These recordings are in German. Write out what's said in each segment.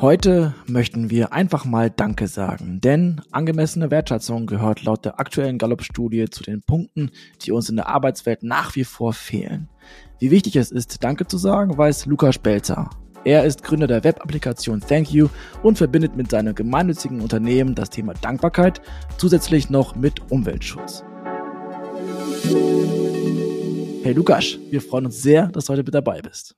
Heute möchten wir einfach mal Danke sagen, denn angemessene Wertschätzung gehört laut der aktuellen Gallup-Studie zu den Punkten, die uns in der Arbeitswelt nach wie vor fehlen. Wie wichtig es ist, Danke zu sagen, weiß Lukas Spelzer. Er ist Gründer der Web-Applikation Thank You und verbindet mit seinem gemeinnützigen Unternehmen das Thema Dankbarkeit zusätzlich noch mit Umweltschutz. Hey Lukas, wir freuen uns sehr, dass du heute mit dabei bist.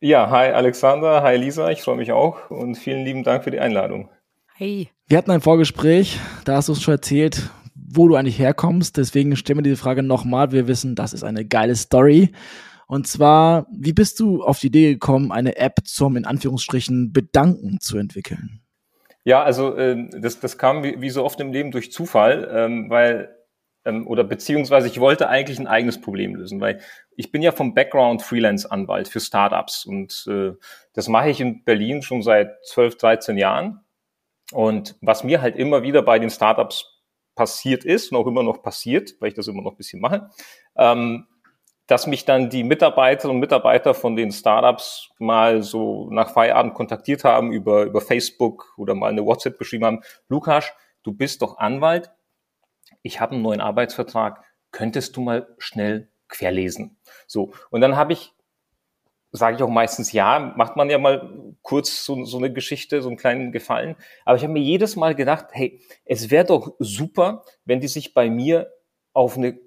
Ja, hi Alexander, hi Lisa, ich freue mich auch und vielen lieben Dank für die Einladung. Hey. Wir hatten ein Vorgespräch, da hast du uns schon erzählt, wo du eigentlich herkommst. Deswegen stellen wir diese Frage nochmal. Wir wissen, das ist eine geile Story. Und zwar, wie bist du auf die Idee gekommen, eine App zum in Anführungsstrichen Bedanken zu entwickeln? Ja, also äh, das, das kam wie, wie so oft im Leben durch Zufall, ähm, weil ähm, oder beziehungsweise ich wollte eigentlich ein eigenes Problem lösen, weil ich bin ja vom Background Freelance-Anwalt für Startups und äh, das mache ich in Berlin schon seit 12, 13 Jahren. Und was mir halt immer wieder bei den Startups passiert ist und auch immer noch passiert, weil ich das immer noch ein bisschen mache, ähm, dass mich dann die Mitarbeiterinnen und Mitarbeiter von den Startups mal so nach Feierabend kontaktiert haben über, über Facebook oder mal eine WhatsApp geschrieben haben, Lukas, du bist doch Anwalt, ich habe einen neuen Arbeitsvertrag, könntest du mal schnell querlesen? So, und dann habe ich, sage ich auch meistens ja, macht man ja mal kurz so, so eine Geschichte, so einen kleinen Gefallen. Aber ich habe mir jedes Mal gedacht, hey, es wäre doch super, wenn die sich bei mir auf eine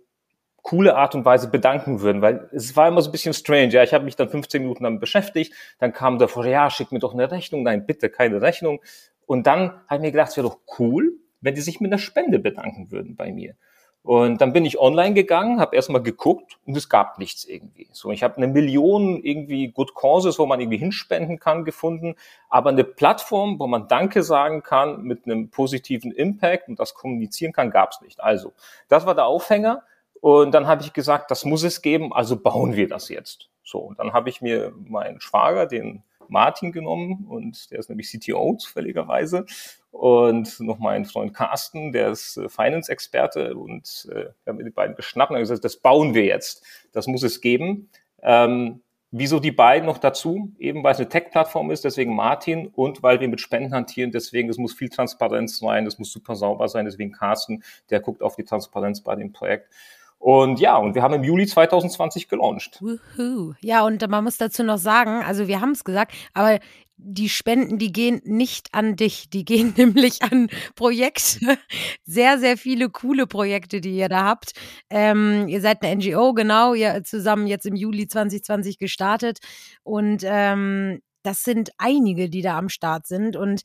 coole Art und Weise bedanken würden, weil es war immer so ein bisschen strange. Ja, ich habe mich dann 15 Minuten damit beschäftigt, dann kam davor, ja, schick mir doch eine Rechnung, nein, bitte keine Rechnung. Und dann habe ich mir gedacht, es wäre doch cool, wenn die sich mit einer Spende bedanken würden bei mir. Und dann bin ich online gegangen, habe erstmal geguckt und es gab nichts irgendwie. So, ich habe eine Million irgendwie Good Causes, wo man irgendwie hinspenden kann, gefunden, aber eine Plattform, wo man Danke sagen kann mit einem positiven Impact und das kommunizieren kann, gab es nicht. Also, das war der Aufhänger. Und dann habe ich gesagt, das muss es geben, also bauen wir das jetzt. So, und dann habe ich mir meinen Schwager, den Martin genommen und der ist nämlich CTO zufälligerweise und noch mein Freund Carsten, der ist äh, Finance-Experte und äh, wir haben die beiden geschnappt und gesagt, das bauen wir jetzt, das muss es geben. Ähm, wieso die beiden noch dazu? Eben weil es eine Tech-Plattform ist, deswegen Martin und weil wir mit Spenden hantieren, deswegen es muss viel Transparenz sein, es muss super sauber sein, deswegen Carsten, der guckt auf die Transparenz bei dem Projekt. Und ja, und wir haben im Juli 2020 gelauncht. Woohoo. Ja, und man muss dazu noch sagen, also wir haben es gesagt, aber die Spenden, die gehen nicht an dich, die gehen nämlich an Projekte, sehr, sehr viele coole Projekte, die ihr da habt. Ähm, ihr seid eine NGO, genau, ihr zusammen jetzt im Juli 2020 gestartet. Und ähm, das sind einige, die da am Start sind. Und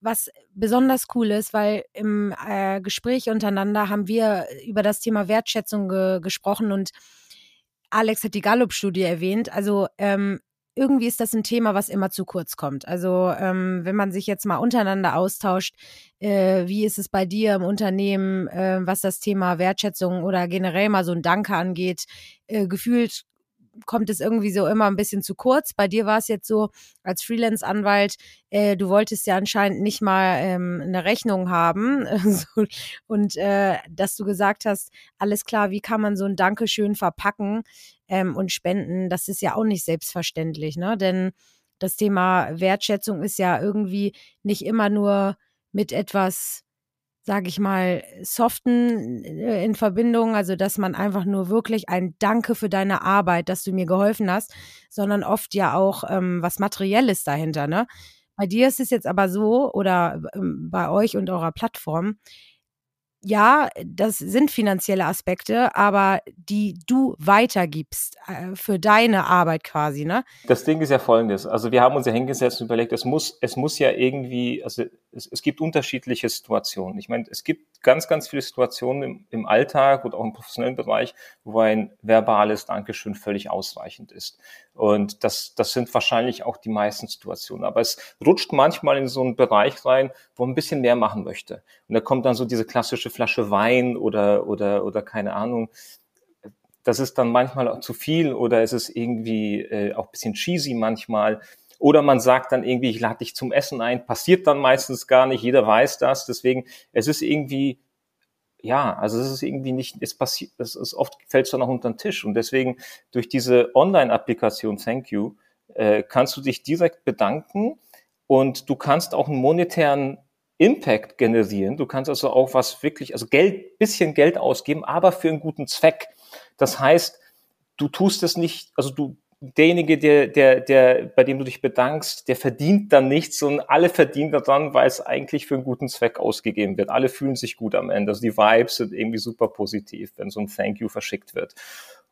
was besonders cool ist, weil im äh, Gespräch untereinander haben wir über das Thema Wertschätzung ge gesprochen. Und Alex hat die Gallup-Studie erwähnt. Also ähm, irgendwie ist das ein Thema, was immer zu kurz kommt. Also ähm, wenn man sich jetzt mal untereinander austauscht, äh, wie ist es bei dir im Unternehmen, äh, was das Thema Wertschätzung oder generell mal so ein Danke angeht, äh, gefühlt kommt es irgendwie so immer ein bisschen zu kurz. Bei dir war es jetzt so, als Freelance-Anwalt, äh, du wolltest ja anscheinend nicht mal ähm, eine Rechnung haben. und äh, dass du gesagt hast, alles klar, wie kann man so ein Dankeschön verpacken ähm, und spenden, das ist ja auch nicht selbstverständlich, ne? Denn das Thema Wertschätzung ist ja irgendwie nicht immer nur mit etwas sage ich mal, soften äh, in Verbindung, also dass man einfach nur wirklich ein Danke für deine Arbeit, dass du mir geholfen hast, sondern oft ja auch ähm, was Materielles dahinter. Ne? Bei dir ist es jetzt aber so oder ähm, bei euch und eurer Plattform, ja, das sind finanzielle Aspekte, aber die du weitergibst äh, für deine Arbeit quasi, ne? Das Ding ist ja folgendes. Also wir haben uns ja hingesetzt und überlegt, es muss, es muss ja irgendwie, also es, es gibt unterschiedliche Situationen. Ich meine, es gibt ganz, ganz viele Situationen im, im Alltag und auch im professionellen Bereich, wo ein verbales Dankeschön völlig ausreichend ist. Und das, das sind wahrscheinlich auch die meisten Situationen. Aber es rutscht manchmal in so einen Bereich rein, wo man ein bisschen mehr machen möchte. Und da kommt dann so diese klassische Flasche Wein oder, oder, oder keine Ahnung. Das ist dann manchmal auch zu viel oder ist es irgendwie äh, auch bisschen cheesy manchmal. Oder man sagt dann irgendwie, ich lade dich zum Essen ein, passiert dann meistens gar nicht, jeder weiß das. Deswegen, es ist irgendwie ja, also es ist irgendwie nicht, es passiert, es ist oft fällt es dann auch unter den Tisch und deswegen durch diese Online-Applikation Thank You äh, kannst du dich direkt bedanken und du kannst auch einen monetären Impact generieren. Du kannst also auch was wirklich, also Geld, bisschen Geld ausgeben, aber für einen guten Zweck. Das heißt, du tust es nicht, also du, derjenige, der, der, der, bei dem du dich bedankst, der verdient dann nichts und alle verdienen daran, weil es eigentlich für einen guten Zweck ausgegeben wird. Alle fühlen sich gut am Ende. Also die Vibes sind irgendwie super positiv, wenn so ein Thank you verschickt wird.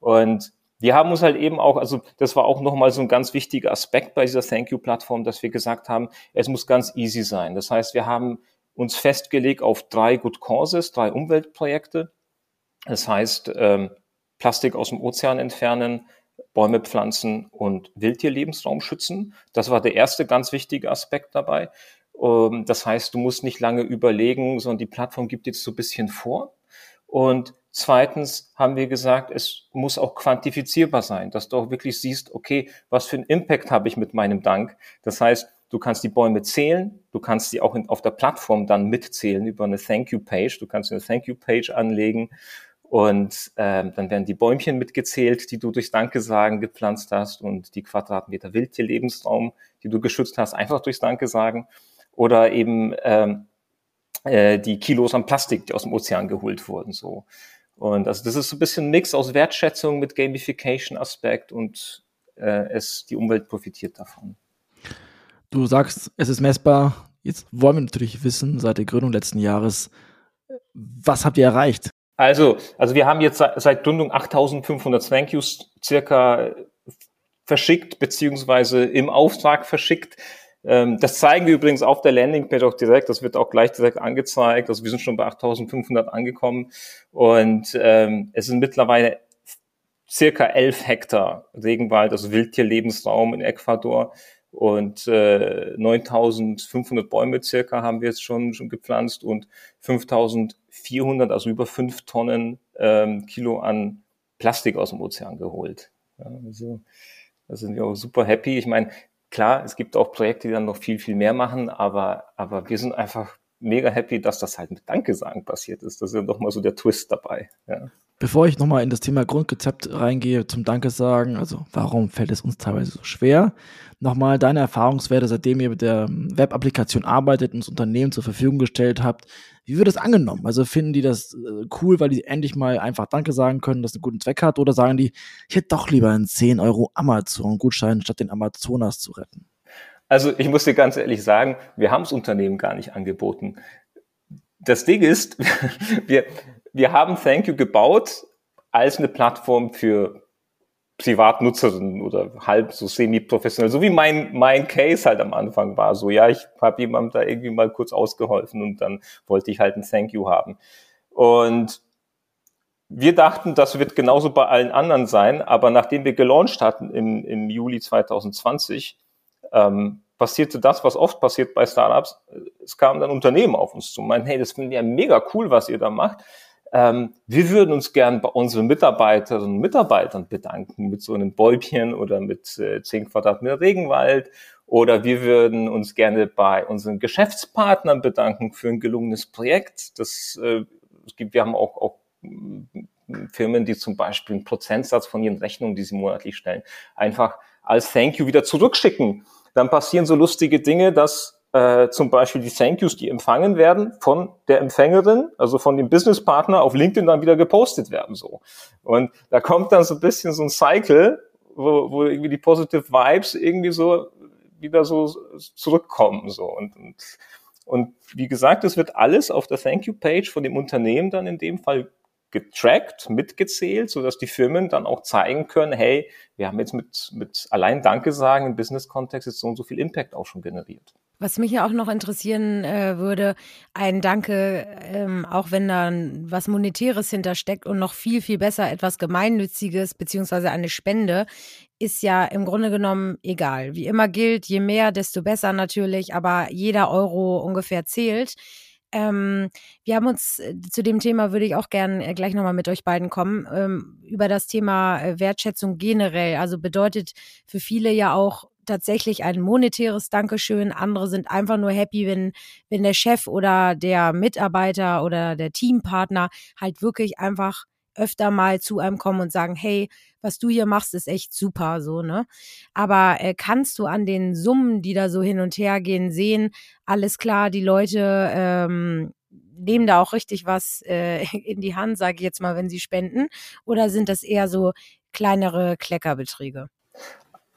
Und wir haben uns halt eben auch, also das war auch nochmal so ein ganz wichtiger Aspekt bei dieser Thank You-Plattform, dass wir gesagt haben, es muss ganz easy sein. Das heißt, wir haben uns festgelegt auf drei Good Causes, drei Umweltprojekte. Das heißt, ähm, Plastik aus dem Ozean entfernen, Bäume pflanzen und Wildtierlebensraum schützen. Das war der erste ganz wichtige Aspekt dabei. Ähm, das heißt, du musst nicht lange überlegen, sondern die Plattform gibt jetzt so ein bisschen vor. Und Zweitens haben wir gesagt, es muss auch quantifizierbar sein, dass du auch wirklich siehst, okay, was für einen Impact habe ich mit meinem Dank. Das heißt, du kannst die Bäume zählen, du kannst sie auch in, auf der Plattform dann mitzählen über eine Thank You Page. Du kannst eine Thank You Page anlegen und ähm, dann werden die Bäumchen mitgezählt, die du durch Danke sagen gepflanzt hast und die Quadratmeter Wildtierlebensraum, die du geschützt hast, einfach durchs Danke sagen. Oder eben ähm, äh, die Kilos an Plastik, die aus dem Ozean geholt wurden. So. Und also das ist so ein bisschen ein Mix aus Wertschätzung mit Gamification-Aspekt und äh, es, die Umwelt profitiert davon. Du sagst, es ist messbar. Jetzt wollen wir natürlich wissen, seit der Gründung letzten Jahres, was habt ihr erreicht? Also, also wir haben jetzt seit Gründung 8500 Thank Yous circa verschickt, beziehungsweise im Auftrag verschickt. Ähm, das zeigen wir übrigens auf der Landingpage auch direkt. Das wird auch gleich direkt angezeigt. Also wir sind schon bei 8.500 angekommen und ähm, es sind mittlerweile circa 11 Hektar Regenwald, also Wildtierlebensraum in Ecuador und äh, 9.500 Bäume circa haben wir jetzt schon, schon gepflanzt und 5.400, also über fünf Tonnen ähm, Kilo an Plastik aus dem Ozean geholt. Ja, also da sind wir auch super happy. Ich meine, Klar, es gibt auch Projekte, die dann noch viel, viel mehr machen, aber, aber wir sind einfach mega happy, dass das halt mit Danke sagen passiert ist. Das ist ja doch mal so der Twist dabei. Ja. Bevor ich nochmal in das Thema Grundrezept reingehe, zum Danke sagen, also warum fällt es uns teilweise so schwer? Nochmal deine Erfahrungswerte, seitdem ihr mit der Web-Applikation arbeitet und das Unternehmen zur Verfügung gestellt habt. Wie wird das angenommen? Also finden die das äh, cool, weil die endlich mal einfach Danke sagen können, dass es einen guten Zweck hat? Oder sagen die, ich hätte doch lieber einen 10 Euro Amazon-Gutschein, statt den Amazonas zu retten? Also ich muss dir ganz ehrlich sagen, wir haben das Unternehmen gar nicht angeboten. Das Ding ist, wir, wir haben Thank You gebaut als eine Plattform für Privatnutzerinnen oder halb so semi-professionell, so wie mein, mein Case halt am Anfang war. So, ja, ich habe jemandem da irgendwie mal kurz ausgeholfen und dann wollte ich halt ein Thank You haben. Und wir dachten, das wird genauso bei allen anderen sein, aber nachdem wir gelauncht hatten im, im Juli 2020, ähm, passierte das, was oft passiert bei Startups. Es kamen dann Unternehmen auf uns zu und meinten, hey, das finden wir mega cool, was ihr da macht. Ähm, wir würden uns gern bei unseren Mitarbeiterinnen und Mitarbeitern bedanken mit so einem Bäubchen oder mit äh, 10 Quadratmeter Regenwald. Oder wir würden uns gerne bei unseren Geschäftspartnern bedanken für ein gelungenes Projekt. Das, äh, es gibt, wir haben auch, auch Firmen, die zum Beispiel einen Prozentsatz von ihren Rechnungen, die sie monatlich stellen, einfach als Thank you wieder zurückschicken. Dann passieren so lustige Dinge, dass äh, zum Beispiel die Thank Yous, die empfangen werden von der Empfängerin, also von dem Businesspartner auf LinkedIn dann wieder gepostet werden so. Und da kommt dann so ein bisschen so ein Cycle, wo, wo irgendwie die positive Vibes irgendwie so wieder so zurückkommen so und, und und wie gesagt, es wird alles auf der Thank You Page von dem Unternehmen dann in dem Fall getrackt, mitgezählt, so dass die Firmen dann auch zeigen können, hey, wir haben jetzt mit, mit allein Danke sagen im Business-Kontext jetzt so und so viel Impact auch schon generiert. Was mich ja auch noch interessieren äh, würde, ein Danke, ähm, auch wenn da was Monetäres hintersteckt und noch viel, viel besser etwas Gemeinnütziges beziehungsweise eine Spende, ist ja im Grunde genommen egal. Wie immer gilt, je mehr, desto besser natürlich, aber jeder Euro ungefähr zählt. Ähm, wir haben uns äh, zu dem Thema, würde ich auch gerne äh, gleich nochmal mit euch beiden kommen, ähm, über das Thema äh, Wertschätzung generell. Also bedeutet für viele ja auch tatsächlich ein monetäres Dankeschön. Andere sind einfach nur happy, wenn, wenn der Chef oder der Mitarbeiter oder der Teampartner halt wirklich einfach öfter mal zu einem kommen und sagen, hey, was du hier machst, ist echt super, so, ne? Aber äh, kannst du an den Summen, die da so hin und her gehen, sehen, alles klar, die Leute ähm, nehmen da auch richtig was äh, in die Hand, sage ich jetzt mal, wenn sie spenden? Oder sind das eher so kleinere Kleckerbeträge?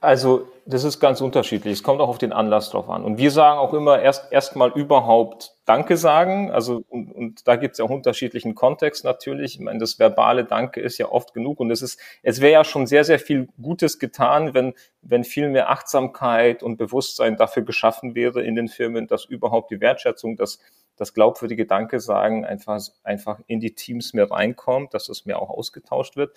Also das ist ganz unterschiedlich. Es kommt auch auf den Anlass drauf an. Und wir sagen auch immer erst erstmal überhaupt Danke sagen. Also und, und da gibt es ja auch unterschiedlichen Kontext natürlich. Ich meine, das verbale Danke ist ja oft genug. Und es ist, es wäre ja schon sehr, sehr viel Gutes getan, wenn, wenn viel mehr Achtsamkeit und Bewusstsein dafür geschaffen wäre in den Firmen, dass überhaupt die Wertschätzung, das, das glaubwürdige Danke sagen einfach, einfach in die Teams mehr reinkommt, dass das mehr auch ausgetauscht wird.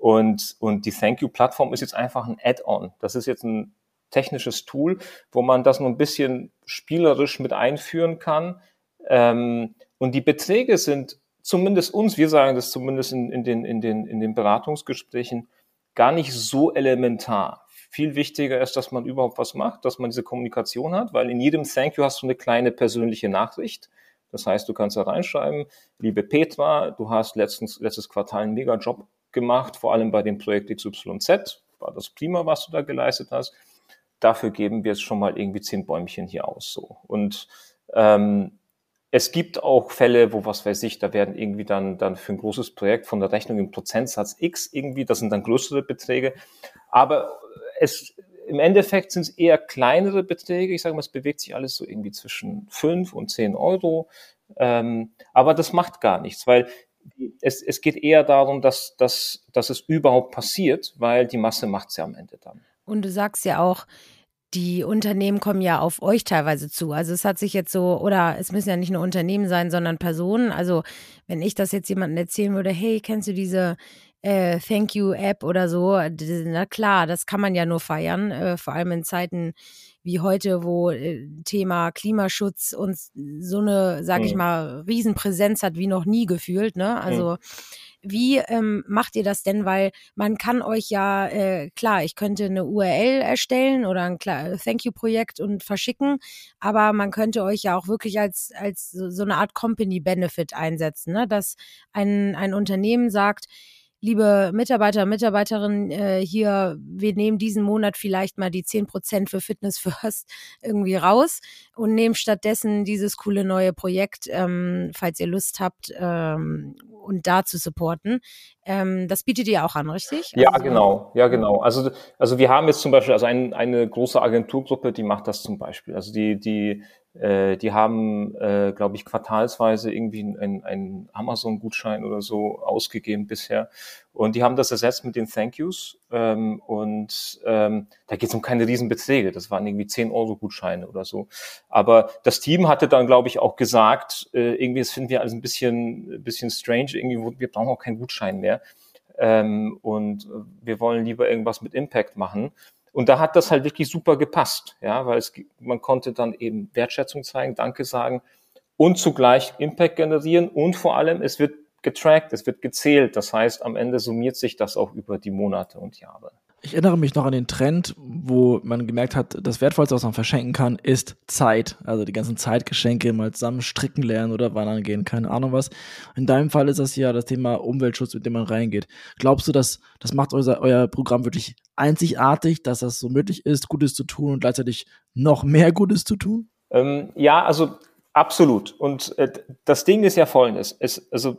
Und, und die Thank You-Plattform ist jetzt einfach ein Add-on. Das ist jetzt ein technisches Tool, wo man das nur ein bisschen spielerisch mit einführen kann. Ähm, und die Beträge sind zumindest uns, wir sagen das zumindest in, in, den, in, den, in den Beratungsgesprächen, gar nicht so elementar. Viel wichtiger ist, dass man überhaupt was macht, dass man diese Kommunikation hat, weil in jedem Thank You hast du eine kleine persönliche Nachricht. Das heißt, du kannst da reinschreiben, liebe Petra, du hast letztens, letztes Quartal einen Mega-Job gemacht, vor allem bei dem Projekt XYZ, war das prima, was du da geleistet hast. Dafür geben wir jetzt schon mal irgendwie zehn Bäumchen hier aus. So. Und ähm, es gibt auch Fälle, wo, was weiß ich, da werden irgendwie dann, dann für ein großes Projekt von der Rechnung im Prozentsatz X irgendwie, das sind dann größere Beträge. Aber es, im Endeffekt sind es eher kleinere Beträge. Ich sage mal, es bewegt sich alles so irgendwie zwischen fünf und zehn Euro. Ähm, aber das macht gar nichts, weil es, es geht eher darum, dass, dass, dass es überhaupt passiert, weil die Masse macht es ja am Ende dann. Und du sagst ja auch, die Unternehmen kommen ja auf euch teilweise zu. Also es hat sich jetzt so, oder es müssen ja nicht nur Unternehmen sein, sondern Personen. Also wenn ich das jetzt jemandem erzählen würde, hey, kennst du diese äh, Thank You App oder so, na klar, das kann man ja nur feiern, äh, vor allem in Zeiten wie heute, wo äh, Thema Klimaschutz uns so eine, sag ich mhm. mal, Riesenpräsenz hat wie noch nie gefühlt. Ne? Also mhm. Wie ähm, macht ihr das denn? Weil man kann euch ja, äh, klar, ich könnte eine URL erstellen oder ein Thank You-Projekt und verschicken, aber man könnte euch ja auch wirklich als, als so eine Art Company Benefit einsetzen, ne? dass ein, ein Unternehmen sagt, liebe Mitarbeiter, Mitarbeiterinnen, äh, hier, wir nehmen diesen Monat vielleicht mal die zehn Prozent für Fitness First irgendwie raus und nehmen stattdessen dieses coole neue Projekt, ähm, falls ihr Lust habt, ähm, und da zu supporten. Ähm, das bietet ihr auch an, richtig? Ja, also, genau, ja, genau. Also, also wir haben jetzt zum Beispiel, also ein, eine große Agenturgruppe, die macht das zum Beispiel. Also die, die äh, die haben, äh, glaube ich, quartalsweise irgendwie einen, Amazon-Gutschein oder so ausgegeben bisher. Und die haben das ersetzt mit den Thank Yous. Ähm, und ähm, da geht es um keine Riesenbeträge. Das waren irgendwie 10 Euro Gutscheine oder so. Aber das Team hatte dann, glaube ich, auch gesagt, äh, irgendwie, das finden wir alles ein bisschen, bisschen strange. Irgendwie, wir brauchen auch keinen Gutschein mehr. Ähm, und wir wollen lieber irgendwas mit Impact machen. Und da hat das halt wirklich super gepasst, ja, weil es, man konnte dann eben Wertschätzung zeigen, Danke sagen und zugleich Impact generieren und vor allem es wird getrackt, es wird gezählt. Das heißt, am Ende summiert sich das auch über die Monate und Jahre. Ich erinnere mich noch an den Trend, wo man gemerkt hat, das Wertvollste, was man verschenken kann, ist Zeit. Also die ganzen Zeitgeschenke mal zusammen stricken lernen oder wandern gehen, keine Ahnung was. In deinem Fall ist das ja das Thema Umweltschutz, mit dem man reingeht. Glaubst du, dass das macht euer, euer Programm wirklich einzigartig, dass das so möglich ist, Gutes zu tun und gleichzeitig noch mehr Gutes zu tun? Ähm, ja, also absolut. Und äh, das Ding ist ja folgendes. Es, also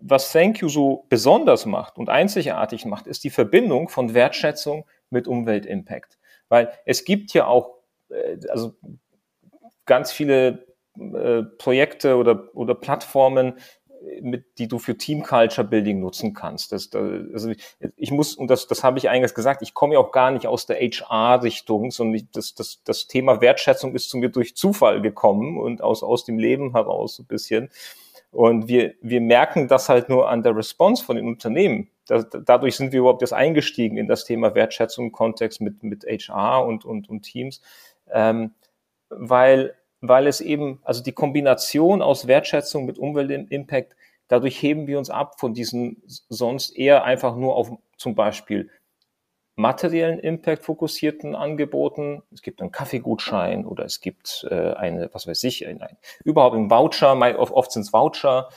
was Thank You so besonders macht und einzigartig macht, ist die Verbindung von Wertschätzung mit Umweltimpact. Weil es gibt ja auch äh, also ganz viele äh, Projekte oder, oder Plattformen, mit, die du für Team Culture Building nutzen kannst. Das, das, also ich muss, und das, das habe ich eingangs gesagt, ich komme ja auch gar nicht aus der HR-Richtung, sondern ich, das, das, das Thema Wertschätzung ist zu mir durch Zufall gekommen und aus, aus dem Leben heraus so ein bisschen. Und wir, wir merken das halt nur an der Response von den Unternehmen. Das, dadurch sind wir überhaupt erst eingestiegen in das Thema Wertschätzung im Kontext mit, mit HR und, und, und Teams, ähm, weil, weil es eben, also die Kombination aus Wertschätzung mit Umweltimpact, dadurch heben wir uns ab von diesen sonst eher einfach nur auf zum Beispiel materiellen Impact fokussierten Angeboten. Es gibt einen Kaffeegutschein oder es gibt äh, eine, was weiß ich, ein, ein, überhaupt ein Voucher, oft, oft sind es Voucher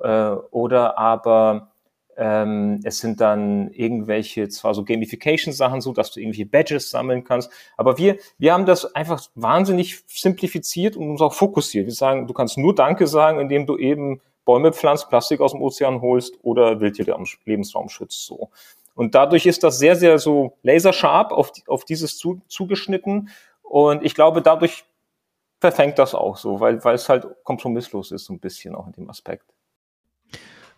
äh, oder aber Ähm, es sind dann irgendwelche, zwar so Gamification-Sachen, so dass du irgendwelche Badges sammeln kannst. Aber wir, wir haben das einfach wahnsinnig simplifiziert und uns auch fokussiert. Wir sagen, du kannst nur Danke sagen, indem du eben Bäume pflanzt, Plastik aus dem Ozean holst oder Wildtiere am Lebensraum schützt, so. Und dadurch ist das sehr, sehr so laserscharf auf, auf dieses zu, zugeschnitten. Und ich glaube, dadurch verfängt das auch so, weil, weil es halt kompromisslos ist, so ein bisschen auch in dem Aspekt.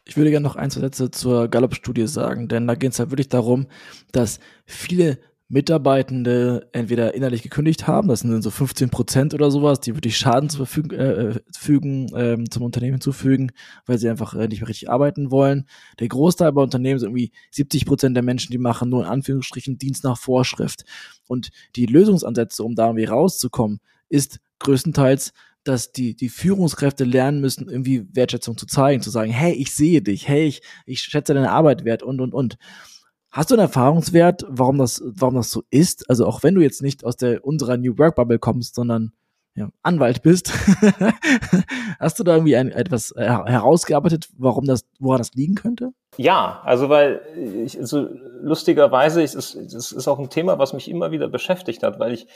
Ich würde gerne noch ein, zwei Sätze zur Gallup-Studie sagen, denn da geht es halt wirklich darum, dass viele Mitarbeitende entweder innerlich gekündigt haben, das sind so 15 Prozent oder sowas, die wirklich Schaden zu verfügen, äh, fügen, ähm, zum Unternehmen hinzufügen, weil sie einfach äh, nicht mehr richtig arbeiten wollen. Der Großteil bei Unternehmen sind irgendwie 70 Prozent der Menschen, die machen nur in Anführungsstrichen Dienst nach Vorschrift. Und die Lösungsansätze, um da irgendwie rauszukommen, ist größtenteils dass die, die Führungskräfte lernen müssen, irgendwie Wertschätzung zu zeigen, zu sagen, hey, ich sehe dich, hey, ich, ich schätze deine Arbeit wert und, und, und. Hast du einen Erfahrungswert, warum das, warum das so ist? Also auch wenn du jetzt nicht aus der unserer New Work Bubble kommst, sondern ja, Anwalt bist, hast du da irgendwie ein, etwas herausgearbeitet, warum das, woran das liegen könnte? Ja, also weil ich, also lustigerweise ist es, es ist auch ein Thema, was mich immer wieder beschäftigt hat, weil ich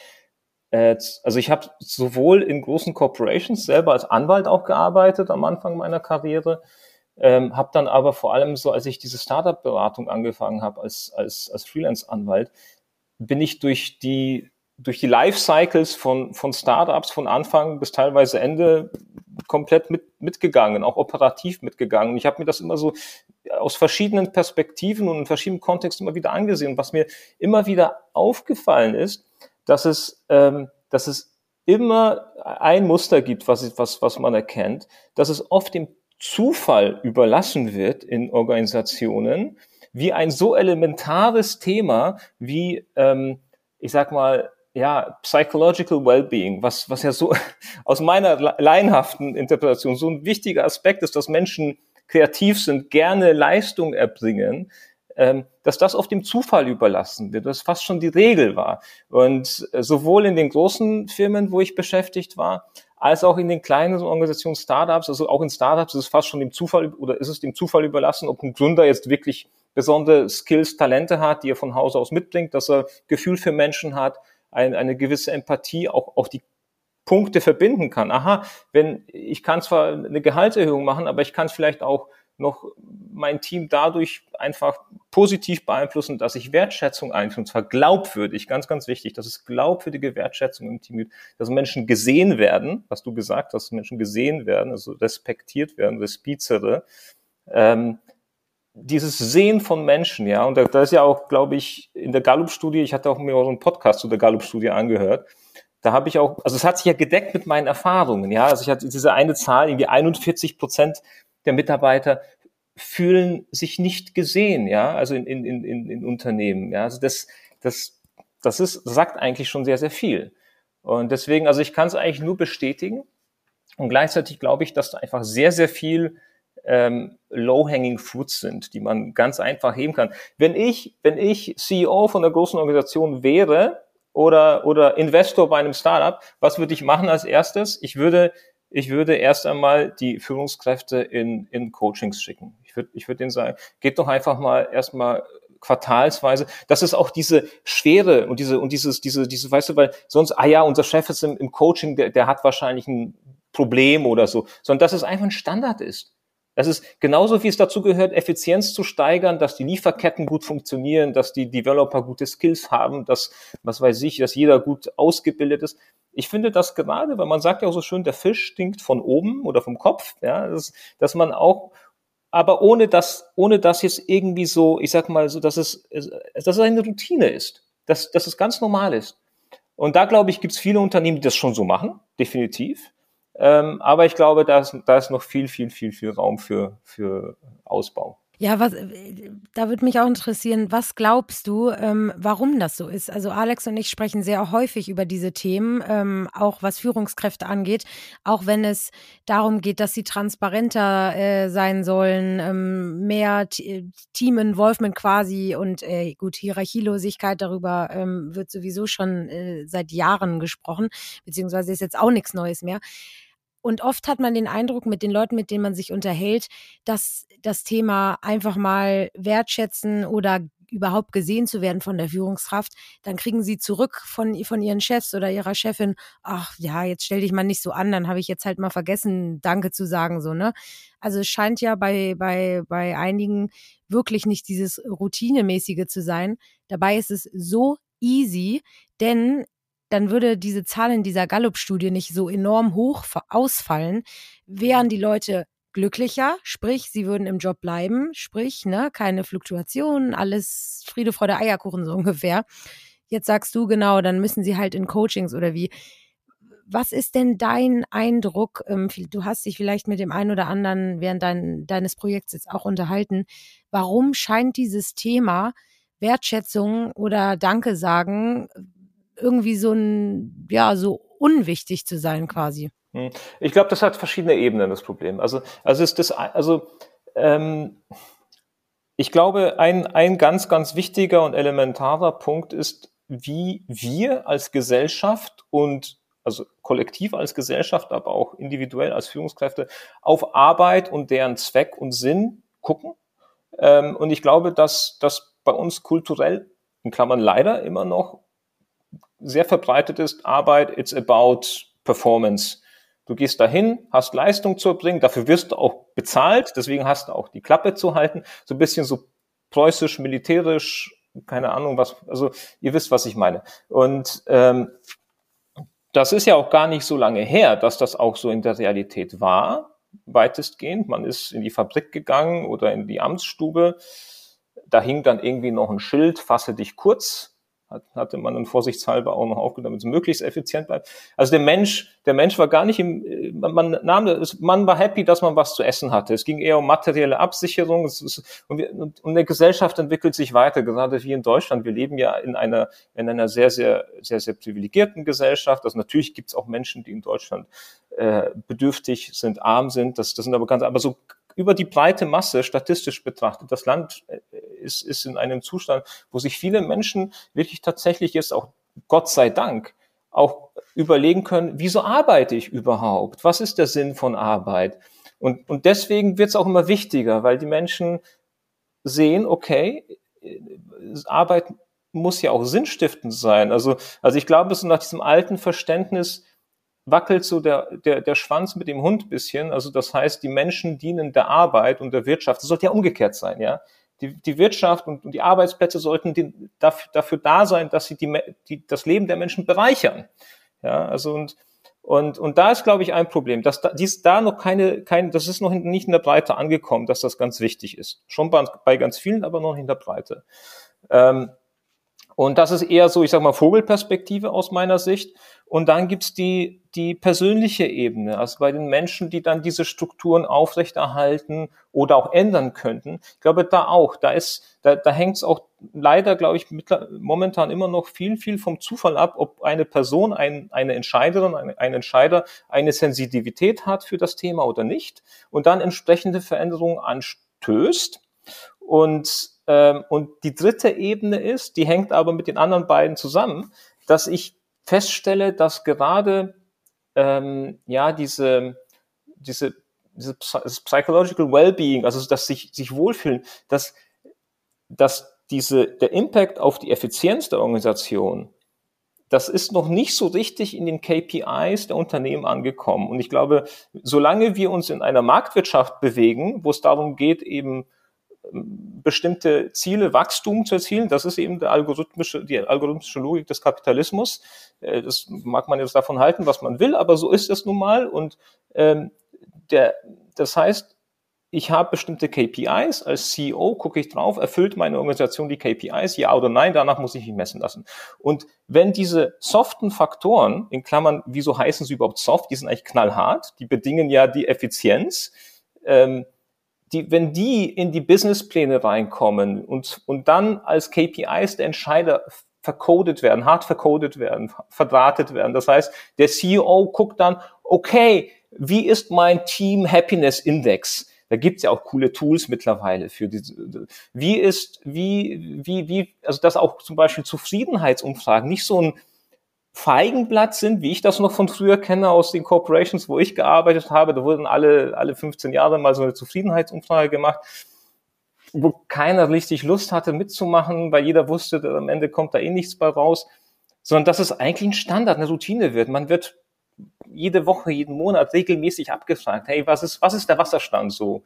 äh, also ich habe sowohl in großen Corporations selber als Anwalt auch gearbeitet am Anfang meiner Karriere, ähm, habe dann aber vor allem so, als ich diese Startup-Beratung angefangen habe als, als, als Freelance-Anwalt, bin ich durch die durch die Life-Cycles von, von Startups von Anfang bis teilweise Ende komplett mit, mitgegangen, auch operativ mitgegangen. Ich habe mir das immer so aus verschiedenen Perspektiven und in verschiedenen Kontexten immer wieder angesehen. Was mir immer wieder aufgefallen ist, dass es, ähm, dass es immer ein Muster gibt, was, was, was man erkennt, dass es oft dem Zufall überlassen wird in Organisationen, wie ein so elementares Thema wie, ähm, ich sag mal, ja, psychological well-being, was, was ja so aus meiner laienhaften Interpretation so ein wichtiger Aspekt ist, dass Menschen kreativ sind, gerne Leistung erbringen, ähm, dass das auf dem Zufall überlassen wird, das fast schon die Regel war. Und äh, sowohl in den großen Firmen, wo ich beschäftigt war, als auch in den kleinen Organisationen, Startups, also auch in Startups ist es fast schon dem Zufall oder ist es dem Zufall überlassen, ob ein Gründer jetzt wirklich besondere Skills, Talente hat, die er von Hause aus mitbringt, dass er Gefühl für Menschen hat, ein, eine gewisse Empathie, auch, auch die Punkte verbinden kann. Aha, wenn ich kann zwar eine Gehaltserhöhung machen, aber ich kann vielleicht auch noch mein Team dadurch einfach positiv beeinflussen, dass ich Wertschätzung einführe, und zwar glaubwürdig, ganz, ganz wichtig, dass es glaubwürdige Wertschätzung im Team gibt, dass Menschen gesehen werden, was du gesagt hast, dass Menschen gesehen werden, also respektiert werden, respizere, ähm, dieses Sehen von Menschen, ja, und da, da ist ja auch, glaube ich, in der Gallup-Studie, ich hatte auch mir auch so einen Podcast zu der Gallup-Studie angehört, da habe ich auch, also es hat sich ja gedeckt mit meinen Erfahrungen, ja, also ich hatte diese eine Zahl, irgendwie 41 Prozent der Mitarbeiter fühlen sich nicht gesehen, ja, also in, in, in, in Unternehmen, ja, also das, das, das ist, sagt eigentlich schon sehr, sehr viel. Und deswegen, also ich kann es eigentlich nur bestätigen. Und gleichzeitig glaube ich, dass da einfach sehr, sehr viel ähm, low-hanging fruits sind, die man ganz einfach heben kann. Wenn ich, wenn ich CEO von einer großen Organisation wäre oder, oder Investor bei einem Startup, was würde ich machen als erstes? Ich würde ich würde erst einmal die Führungskräfte in, in Coachings schicken. Ich würde ich würde denen sagen, geht doch einfach mal erstmal quartalsweise. Das ist auch diese Schwere und diese, und dieses, diese, diese, weißt du, weil sonst, ah ja, unser Chef ist im, im Coaching, der, der hat wahrscheinlich ein Problem oder so, sondern dass es einfach ein Standard ist. Das ist genauso wie es dazu gehört, Effizienz zu steigern, dass die Lieferketten gut funktionieren, dass die Developer gute Skills haben, dass, was weiß ich, dass jeder gut ausgebildet ist. Ich finde das gerade, weil man sagt ja auch so schön, der Fisch stinkt von oben oder vom Kopf, ja, dass, dass man auch, aber ohne dass, ohne dass jetzt irgendwie so, ich sag mal so, dass es, dass es eine Routine ist, dass, dass es ganz normal ist. Und da glaube ich, gibt es viele Unternehmen, die das schon so machen, definitiv. Ähm, aber ich glaube, da ist, da ist noch viel, viel, viel, viel Raum für, für Ausbau. Ja, was, da würde mich auch interessieren, was glaubst du, ähm, warum das so ist? Also Alex und ich sprechen sehr häufig über diese Themen, ähm, auch was Führungskräfte angeht, auch wenn es darum geht, dass sie transparenter äh, sein sollen, ähm, mehr Team-Involvement quasi und äh, gut, Hierarchielosigkeit, darüber ähm, wird sowieso schon äh, seit Jahren gesprochen, beziehungsweise ist jetzt auch nichts Neues mehr. Und oft hat man den Eindruck mit den Leuten, mit denen man sich unterhält, dass das Thema einfach mal wertschätzen oder überhaupt gesehen zu werden von der Führungskraft, dann kriegen sie zurück von, von ihren Chefs oder ihrer Chefin, ach ja, jetzt stell dich mal nicht so an, dann habe ich jetzt halt mal vergessen, Danke zu sagen, so, ne? Also es scheint ja bei, bei, bei einigen wirklich nicht dieses Routinemäßige zu sein. Dabei ist es so easy, denn dann würde diese Zahl in dieser Gallup-Studie nicht so enorm hoch ausfallen, wären die Leute glücklicher, sprich, sie würden im Job bleiben, sprich, ne, keine Fluktuationen, alles Friede, Freude, Eierkuchen so ungefähr. Jetzt sagst du genau, dann müssen sie halt in Coachings oder wie. Was ist denn dein Eindruck? Ähm, du hast dich vielleicht mit dem einen oder anderen während dein, deines Projekts jetzt auch unterhalten. Warum scheint dieses Thema Wertschätzung oder Danke sagen irgendwie so ein, ja, so unwichtig zu sein quasi? Hm. Ich glaube, das hat verschiedene Ebenen, das Problem. Also, also ist das, also, ähm, ich glaube, ein, ein ganz, ganz wichtiger und elementarer Punkt ist, wie wir als Gesellschaft und also kollektiv als Gesellschaft, aber auch individuell als Führungskräfte auf Arbeit und deren Zweck und Sinn gucken. Ähm, und ich glaube, dass das bei uns kulturell, in Klammern leider immer noch sehr verbreitet ist, Arbeit, it's about performance. Du gehst dahin, hast Leistung zu erbringen, dafür wirst du auch bezahlt, deswegen hast du auch die Klappe zu halten. So ein bisschen so preußisch, militärisch, keine Ahnung was, also ihr wisst, was ich meine. Und ähm, das ist ja auch gar nicht so lange her, dass das auch so in der Realität war, weitestgehend. Man ist in die Fabrik gegangen oder in die Amtsstube. Da hing dann irgendwie noch ein Schild, fasse dich kurz hat, hatte man dann vorsichtshalber auch noch aufgenommen, damit es möglichst effizient bleibt. Also der Mensch, der Mensch war gar nicht im, äh, man, man nahm, man war happy, dass man was zu essen hatte. Es ging eher um materielle Absicherung ist, und, wir, und, und eine Gesellschaft entwickelt sich weiter, gerade wie in Deutschland. Wir leben ja in einer, in einer sehr, sehr, sehr, sehr privilegierten Gesellschaft. Also natürlich gibt es auch Menschen, die in Deutschland äh, bedürftig sind, arm sind. Das, das sind aber ganz, aber so über die breite Masse statistisch betrachtet. Das Land äh, ist, ist in einem Zustand, wo sich viele Menschen wirklich tatsächlich jetzt auch Gott sei Dank auch überlegen können, wieso arbeite ich überhaupt? Was ist der Sinn von Arbeit? Und, und deswegen wird es auch immer wichtiger, weil die Menschen sehen, okay, Arbeit muss ja auch sinnstiftend sein. Also, also ich glaube, so nach diesem alten Verständnis, wackelt so der, der, der Schwanz mit dem Hund bisschen. Also das heißt, die Menschen dienen der Arbeit und der Wirtschaft. Das sollte ja umgekehrt sein, ja. Die, die Wirtschaft und, und die Arbeitsplätze sollten die, dafür, dafür da sein, dass sie die, die, das Leben der Menschen bereichern. Ja, also und, und, und da ist, glaube ich, ein Problem, dass da, dies da noch keine, kein, das ist noch nicht in der Breite angekommen, dass das ganz wichtig ist. Schon bei, bei ganz vielen, aber noch nicht in der Breite. Ähm, und das ist eher so, ich sag mal, Vogelperspektive aus meiner Sicht. Und dann gibt's die, die persönliche Ebene, also bei den Menschen, die dann diese Strukturen aufrechterhalten oder auch ändern könnten. Ich glaube, da auch, da ist, da, da hängt's auch leider, glaube ich, momentan immer noch viel, viel vom Zufall ab, ob eine Person, ein, eine Entscheiderin, ein, ein Entscheider eine Sensitivität hat für das Thema oder nicht und dann entsprechende Veränderungen anstößt. Und ähm, und die dritte Ebene ist, die hängt aber mit den anderen beiden zusammen, dass ich feststelle, dass gerade ähm, ja diese diese diese psychological Wellbeing, also das sich sich wohlfühlen, dass dass diese der Impact auf die Effizienz der Organisation das ist noch nicht so richtig in den KPIs der Unternehmen angekommen. Und ich glaube, solange wir uns in einer Marktwirtschaft bewegen, wo es darum geht, eben bestimmte Ziele, Wachstum zu erzielen. Das ist eben algorithmische, die algorithmische Logik des Kapitalismus. Äh, das mag man jetzt davon halten, was man will, aber so ist es nun mal. Und ähm, der, das heißt, ich habe bestimmte KPIs. Als CEO gucke ich drauf, erfüllt meine Organisation die KPIs, ja oder nein, danach muss ich mich messen lassen. Und wenn diese soften Faktoren, in Klammern, wieso heißen sie überhaupt soft, die sind eigentlich knallhart, die bedingen ja die Effizienz, ähm, die, wenn die in die Businesspläne reinkommen und, und dann als KPIs der Entscheider vercodet werden, hart vercodet werden, verdrahtet werden. Das heißt, der CEO guckt dann, okay, wie ist mein Team Happiness Index? Da gibt's ja auch coole Tools mittlerweile für diese. Wie ist, wie, wie, wie, also das auch zum Beispiel Zufriedenheitsumfragen, nicht so ein Feigenblatt sind, wie ich das noch von früher kenne aus den Corporations, wo ich gearbeitet habe. Da wurden alle, alle 15 Jahre mal so eine Zufriedenheitsumfrage gemacht, wo keiner richtig Lust hatte mitzumachen, weil jeder wusste, am Ende kommt da eh nichts bei raus, sondern dass es eigentlich ein Standard, eine Routine wird. Man wird jede Woche, jeden Monat regelmäßig abgefragt, hey, was ist, was ist der Wasserstand so?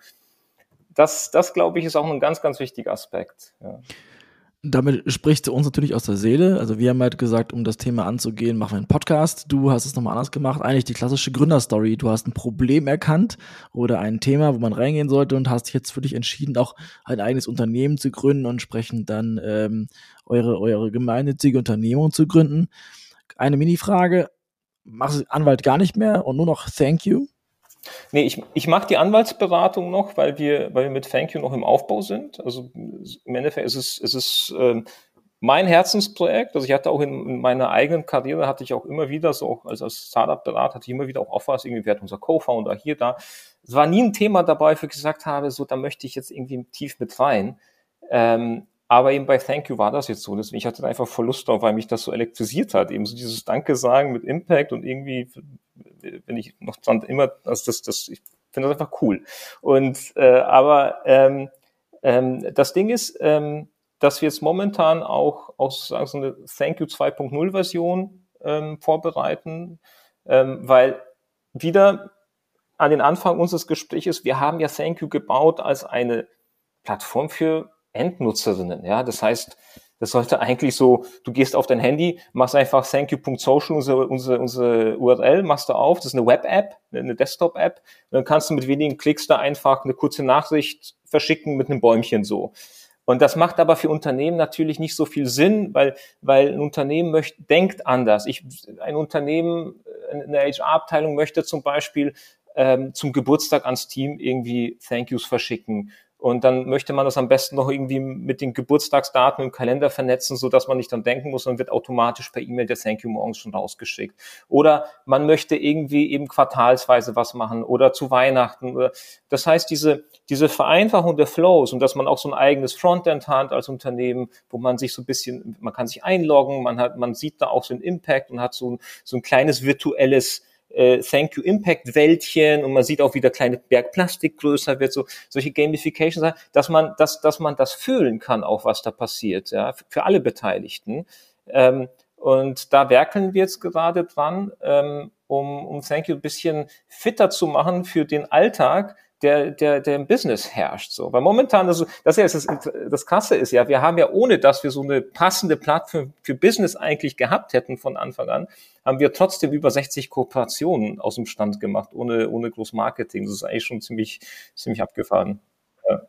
Das, das glaube ich, ist auch ein ganz, ganz wichtiger Aspekt. Ja. Damit sprichst du uns natürlich aus der Seele. Also wir haben halt gesagt, um das Thema anzugehen, machen wir einen Podcast. Du hast es nochmal anders gemacht. Eigentlich die klassische Gründerstory. Du hast ein Problem erkannt oder ein Thema, wo man reingehen sollte und hast jetzt für dich entschieden, auch ein eigenes Unternehmen zu gründen und entsprechend dann ähm, eure, eure gemeinnützige Unternehmung zu gründen. Eine Mini-Frage. Machst du Anwalt gar nicht mehr und nur noch Thank you? Nee, ich, ich mache die Anwaltsberatung noch, weil wir, weil wir mit Thank You noch im Aufbau sind. Also im Endeffekt ist es, ist es äh, mein Herzensprojekt. Also ich hatte auch in, in, meiner eigenen Karriere hatte ich auch immer wieder so, auch als, als Startup-Berater hatte ich immer wieder auch Offers, irgendwie wer unser Co-Founder hier, da. Es war nie ein Thema dabei, wo ich gesagt habe, so, da möchte ich jetzt irgendwie tief mit rein. Ähm, aber eben bei Thank You war das jetzt so. Deswegen ich hatte einfach Verlust drauf, weil mich das so elektrisiert hat. Eben so dieses Danke sagen mit Impact und irgendwie, wenn ich noch dran immer, also das, das, ich finde das einfach cool. Und äh, aber ähm, ähm, das Ding ist, ähm, dass wir jetzt momentan auch aus sagen, so eine Thank You 2.0 Version ähm, vorbereiten, ähm, weil wieder an den Anfang unseres Gesprächs, wir haben ja Thank You gebaut als eine Plattform für Endnutzerinnen. Ja, das heißt, das sollte eigentlich so, du gehst auf dein Handy, machst einfach thankyou.social, unsere, unsere, unsere URL, machst du auf, das ist eine Web-App, eine Desktop-App, dann kannst du mit wenigen Klicks da einfach eine kurze Nachricht verschicken mit einem Bäumchen so. Und das macht aber für Unternehmen natürlich nicht so viel Sinn, weil, weil ein Unternehmen möchte, denkt anders. Ich, ein Unternehmen, eine HR-Abteilung möchte zum Beispiel ähm, zum Geburtstag ans Team irgendwie Thank Yous verschicken und dann möchte man das am besten noch irgendwie mit den Geburtstagsdaten im Kalender vernetzen, so dass man nicht dann denken muss, dann wird automatisch per E-Mail der Thank You morgens schon rausgeschickt. Oder man möchte irgendwie eben quartalsweise was machen oder zu Weihnachten. Das heißt, diese, diese Vereinfachung der Flows und dass man auch so ein eigenes Frontend hat als Unternehmen, wo man sich so ein bisschen, man kann sich einloggen, man hat, man sieht da auch so einen Impact und hat so ein, so ein kleines virtuelles äh, Thank You Impact Wäldchen und man sieht auch, wie der kleine Berg Plastik größer wird, so solche Gamification, dass man, dass, dass man das fühlen kann, auch was da passiert, ja, für alle Beteiligten. Ähm, und da werkeln wir jetzt gerade dran, ähm, um, um Thank You ein bisschen fitter zu machen für den Alltag, der, der, der im Business herrscht. So. Weil momentan, das, das, ist das, das Krasse ist ja, wir haben ja, ohne dass wir so eine passende Plattform für Business eigentlich gehabt hätten von Anfang an, haben wir trotzdem über 60 Kooperationen aus dem Stand gemacht, ohne, ohne groß Marketing. Das ist eigentlich schon ziemlich, ziemlich abgefahren. Ja.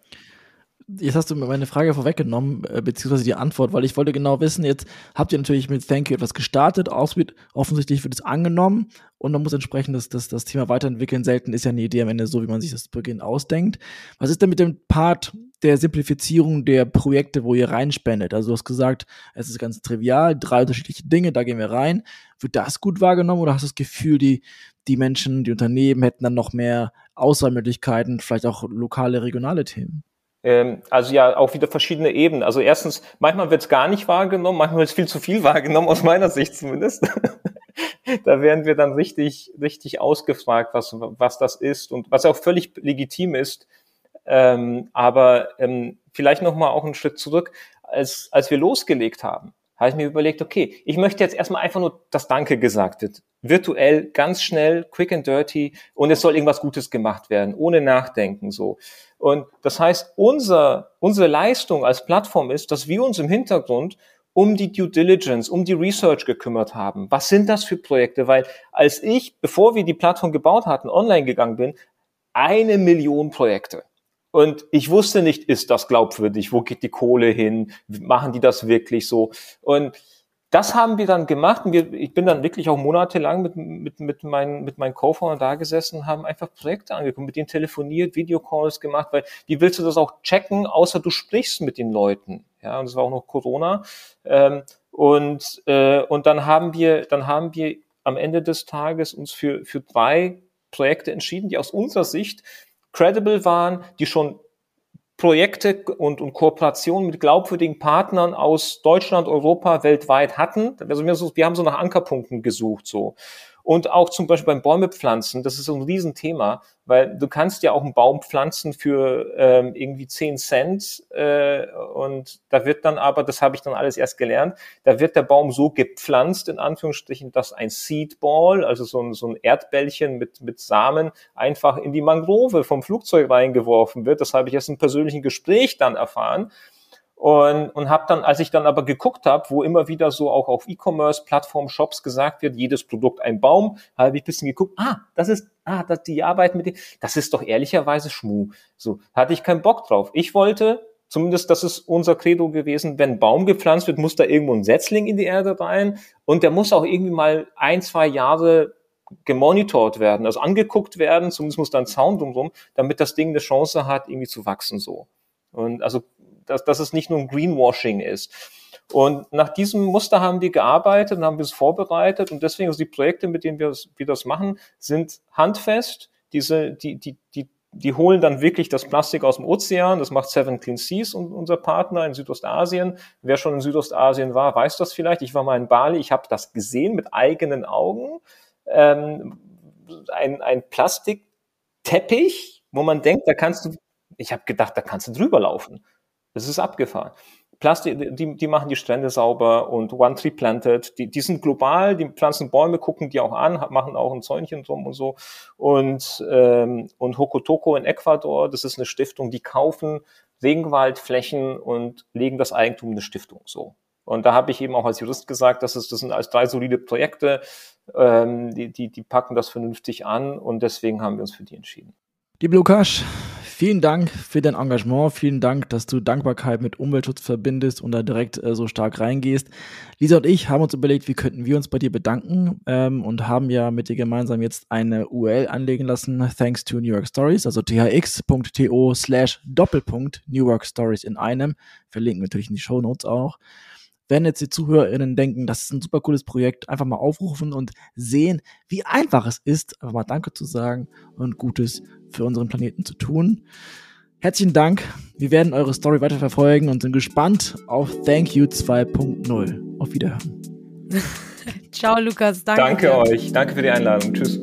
Jetzt hast du meine Frage vorweggenommen, äh, beziehungsweise die Antwort, weil ich wollte genau wissen, jetzt habt ihr natürlich mit Thank You etwas gestartet, offensichtlich wird es angenommen und man muss entsprechend das, das, das Thema weiterentwickeln. Selten ist ja eine Idee am Ende so, wie man sich das zu Beginn ausdenkt. Was ist denn mit dem Part der Simplifizierung der Projekte, wo ihr reinspendet? Also du hast gesagt, es ist ganz trivial, drei unterschiedliche Dinge, da gehen wir rein. Wird das gut wahrgenommen oder hast du das Gefühl, die, die Menschen, die Unternehmen hätten dann noch mehr Auswahlmöglichkeiten, vielleicht auch lokale, regionale Themen? Ähm, also ja, auch wieder verschiedene Ebenen. Also erstens, manchmal wird es gar nicht wahrgenommen, manchmal wird es viel zu viel wahrgenommen, aus meiner Sicht zumindest. da werden wir dann richtig, richtig ausgefragt, was, was das ist und was auch völlig legitim ist. Ähm, aber ähm, vielleicht nochmal auch einen Schritt zurück. Als, als wir losgelegt haben, habe ich mir überlegt, okay, ich möchte jetzt erstmal einfach nur, dass Danke gesagt wird. Virtuell, ganz schnell, quick and dirty und es soll irgendwas Gutes gemacht werden, ohne Nachdenken so. Und das heißt, unser, unsere Leistung als Plattform ist, dass wir uns im Hintergrund um die Due Diligence, um die Research gekümmert haben. Was sind das für Projekte? Weil als ich, bevor wir die Plattform gebaut hatten, online gegangen bin, eine Million Projekte. Und ich wusste nicht, ist das glaubwürdig? Wo geht die Kohle hin? Machen die das wirklich so? Und das haben wir dann gemacht und wir, ich bin dann wirklich auch monatelang mit, mit, mit, meinen, mit meinen Co-Foundern da gesessen und haben einfach Projekte angeguckt, mit denen telefoniert, Videocalls gemacht, weil wie willst du das auch checken, außer du sprichst mit den Leuten? Ja, und es war auch noch Corona. Ähm, und, äh, und dann haben wir, dann haben wir am Ende des Tages uns für, für drei Projekte entschieden, die aus unserer Sicht credible waren, die schon Projekte und, und Kooperationen mit glaubwürdigen Partnern aus Deutschland, Europa, weltweit hatten. Also wir, haben so nach Ankerpunkten gesucht so. Und auch zum Beispiel beim Bäume pflanzen, das ist ein Riesenthema, weil du kannst ja auch einen Baum pflanzen für ähm, irgendwie 10 Cent äh, und da wird dann aber, das habe ich dann alles erst gelernt, da wird der Baum so gepflanzt, in Anführungsstrichen, dass ein Seedball, also so ein, so ein Erdbällchen mit, mit Samen, einfach in die Mangrove vom Flugzeug reingeworfen wird. Das habe ich erst im persönlichen Gespräch dann erfahren. Und, und habe dann, als ich dann aber geguckt habe, wo immer wieder so auch auf E-Commerce-Plattformen, Shops gesagt wird, jedes Produkt ein Baum, habe ich bisschen geguckt, ah, das ist, ah, das, die Arbeit mit dem, das ist doch ehrlicherweise Schmu. So, hatte ich keinen Bock drauf. Ich wollte, zumindest das ist unser Credo gewesen, wenn Baum gepflanzt wird, muss da irgendwo ein Setzling in die Erde rein und der muss auch irgendwie mal ein, zwei Jahre gemonitort werden, also angeguckt werden, zumindest muss da ein Zaun drumherum, damit das Ding eine Chance hat, irgendwie zu wachsen so. Und also dass, dass es nicht nur ein Greenwashing ist. Und nach diesem Muster haben wir gearbeitet und haben wir es vorbereitet. Und deswegen, also die Projekte, mit denen wir, wir das machen, sind handfest. Diese, die, die, die, die holen dann wirklich das Plastik aus dem Ozean. Das macht Seven Clean Seas, unser Partner in Südostasien. Wer schon in Südostasien war, weiß das vielleicht. Ich war mal in Bali, ich habe das gesehen mit eigenen Augen. Ähm, ein, ein Plastikteppich, wo man denkt, da kannst du, ich habe gedacht, da kannst du drüber laufen. Das ist abgefahren. Plastik, die, die machen die Strände sauber und One Tree Planted, die, die sind global, die pflanzen Bäume, gucken die auch an, machen auch ein Zäunchen drum und so. Und, ähm, und Hokotoko in Ecuador, das ist eine Stiftung, die kaufen Regenwaldflächen und legen das Eigentum in eine Stiftung so. Und da habe ich eben auch als Jurist gesagt, das, ist, das sind als drei solide Projekte, ähm, die, die, die packen das vernünftig an und deswegen haben wir uns für die entschieden. Die Lukas, vielen Dank für dein Engagement. Vielen Dank, dass du Dankbarkeit mit Umweltschutz verbindest und da direkt äh, so stark reingehst. Lisa und ich haben uns überlegt, wie könnten wir uns bei dir bedanken ähm, und haben ja mit dir gemeinsam jetzt eine URL anlegen lassen, thanks to New York Stories, also thx.to slash Doppelpunkt New York Stories in einem. Verlinken natürlich in die Show Notes auch wenn jetzt die ZuhörerInnen denken, das ist ein super cooles Projekt, einfach mal aufrufen und sehen, wie einfach es ist, einfach mal Danke zu sagen und Gutes für unseren Planeten zu tun. Herzlichen Dank. Wir werden eure Story weiter verfolgen und sind gespannt auf Thank You 2.0. Auf Wiederhören. Ciao, Lukas. Danke. Danke euch. Danke für die Einladung. Tschüss.